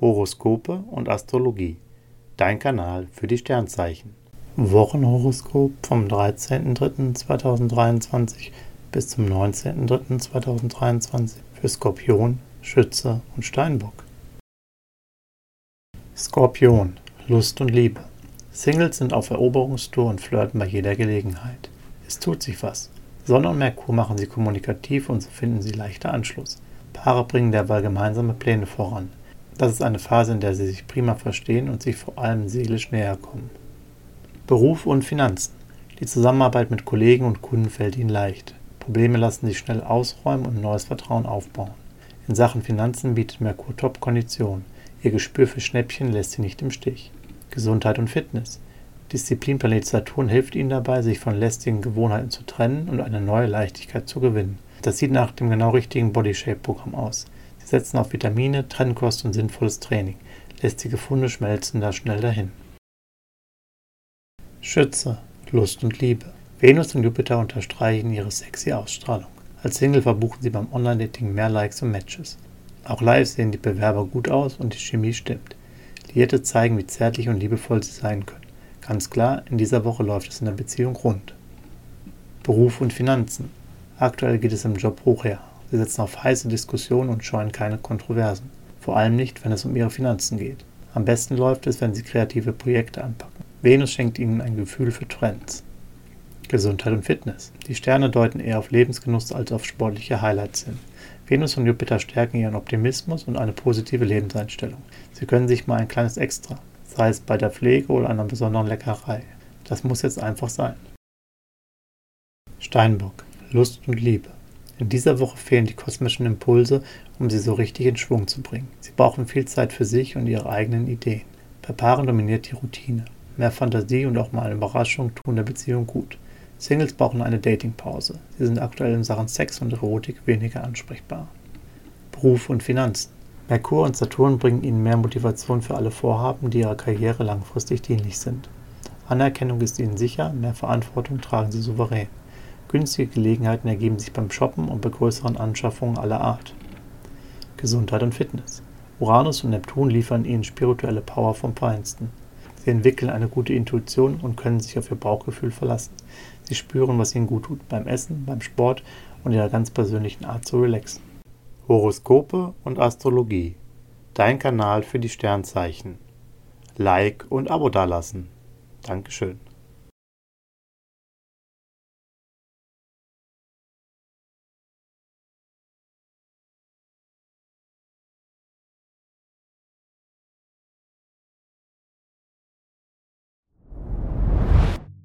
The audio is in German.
Horoskope und Astrologie. Dein Kanal für die Sternzeichen. Wochenhoroskop vom 13.03.2023 bis zum 19.03.2023 für Skorpion, Schütze und Steinbock. Skorpion, Lust und Liebe. Singles sind auf Eroberungstour und flirten bei jeder Gelegenheit. Es tut sich was. Sonne und Merkur machen sie kommunikativ und so finden sie leichter Anschluss. Paare bringen derweil gemeinsame Pläne voran. Das ist eine Phase, in der sie sich prima verstehen und sich vor allem seelisch näher kommen. Beruf und Finanzen. Die Zusammenarbeit mit Kollegen und Kunden fällt ihnen leicht. Probleme lassen sich schnell ausräumen und neues Vertrauen aufbauen. In Sachen Finanzen bietet Merkur Top-Konditionen. Ihr Gespür für Schnäppchen lässt sie nicht im Stich. Gesundheit und Fitness. Disziplinplanet Saturn hilft ihnen dabei, sich von lästigen Gewohnheiten zu trennen und eine neue Leichtigkeit zu gewinnen. Das sieht nach dem genau richtigen Bodyshape-Programm aus. Setzen auf Vitamine, Trennkost und sinnvolles Training. Lästige Funde schmelzen da schnell dahin. Schütze, Lust und Liebe. Venus und Jupiter unterstreichen ihre sexy Ausstrahlung. Als Single verbuchen sie beim Online-Dating mehr Likes und Matches. Auch live sehen die Bewerber gut aus und die Chemie stimmt. Liierte zeigen, wie zärtlich und liebevoll sie sein können. Ganz klar, in dieser Woche läuft es in der Beziehung rund. Beruf und Finanzen. Aktuell geht es im Job hoch her. Sie setzen auf heiße Diskussionen und scheuen keine Kontroversen. Vor allem nicht, wenn es um ihre Finanzen geht. Am besten läuft es, wenn sie kreative Projekte anpacken. Venus schenkt ihnen ein Gefühl für Trends. Gesundheit und Fitness. Die Sterne deuten eher auf Lebensgenuss als auf sportliche Highlights hin. Venus und Jupiter stärken ihren Optimismus und eine positive Lebenseinstellung. Sie können sich mal ein kleines Extra, sei es bei der Pflege oder einer besonderen Leckerei. Das muss jetzt einfach sein. Steinbock. Lust und Liebe. In dieser Woche fehlen die kosmischen Impulse, um sie so richtig in Schwung zu bringen. Sie brauchen viel Zeit für sich und ihre eigenen Ideen. Bei Paaren dominiert die Routine. Mehr Fantasie und auch mal eine Überraschung tun der Beziehung gut. Singles brauchen eine Datingpause. Sie sind aktuell in Sachen Sex und Erotik weniger ansprechbar. Beruf und Finanzen. Merkur und Saturn bringen ihnen mehr Motivation für alle Vorhaben, die ihrer Karriere langfristig dienlich sind. Anerkennung ist ihnen sicher, mehr Verantwortung tragen sie souverän. Günstige Gelegenheiten ergeben sich beim Shoppen und bei größeren Anschaffungen aller Art. Gesundheit und Fitness. Uranus und Neptun liefern ihnen spirituelle Power vom Feinsten. Sie entwickeln eine gute Intuition und können sich auf ihr Bauchgefühl verlassen. Sie spüren, was ihnen gut tut beim Essen, beim Sport und ihrer ganz persönlichen Art zu relaxen. Horoskope und Astrologie. Dein Kanal für die Sternzeichen. Like und Abo dalassen. Dankeschön.